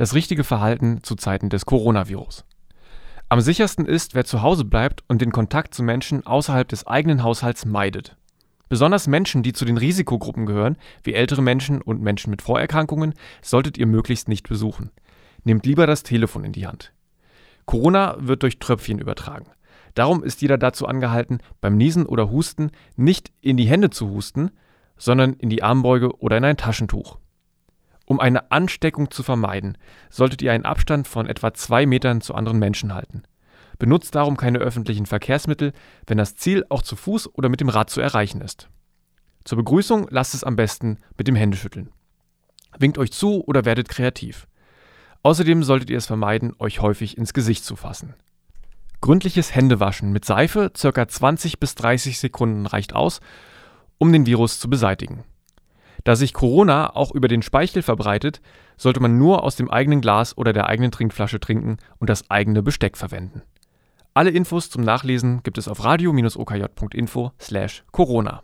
Das richtige Verhalten zu Zeiten des Coronavirus. Am sichersten ist, wer zu Hause bleibt und den Kontakt zu Menschen außerhalb des eigenen Haushalts meidet. Besonders Menschen, die zu den Risikogruppen gehören, wie ältere Menschen und Menschen mit Vorerkrankungen, solltet ihr möglichst nicht besuchen. Nehmt lieber das Telefon in die Hand. Corona wird durch Tröpfchen übertragen. Darum ist jeder dazu angehalten, beim Niesen oder Husten nicht in die Hände zu husten, sondern in die Armbeuge oder in ein Taschentuch. Um eine Ansteckung zu vermeiden, solltet ihr einen Abstand von etwa zwei Metern zu anderen Menschen halten. Benutzt darum keine öffentlichen Verkehrsmittel, wenn das Ziel auch zu Fuß oder mit dem Rad zu erreichen ist. Zur Begrüßung lasst es am besten mit dem Händeschütteln. Winkt euch zu oder werdet kreativ. Außerdem solltet ihr es vermeiden, euch häufig ins Gesicht zu fassen. Gründliches Händewaschen mit Seife, ca. 20 bis 30 Sekunden reicht aus, um den Virus zu beseitigen. Da sich Corona auch über den Speichel verbreitet, sollte man nur aus dem eigenen Glas oder der eigenen Trinkflasche trinken und das eigene Besteck verwenden. Alle Infos zum Nachlesen gibt es auf radio-okj.info/corona.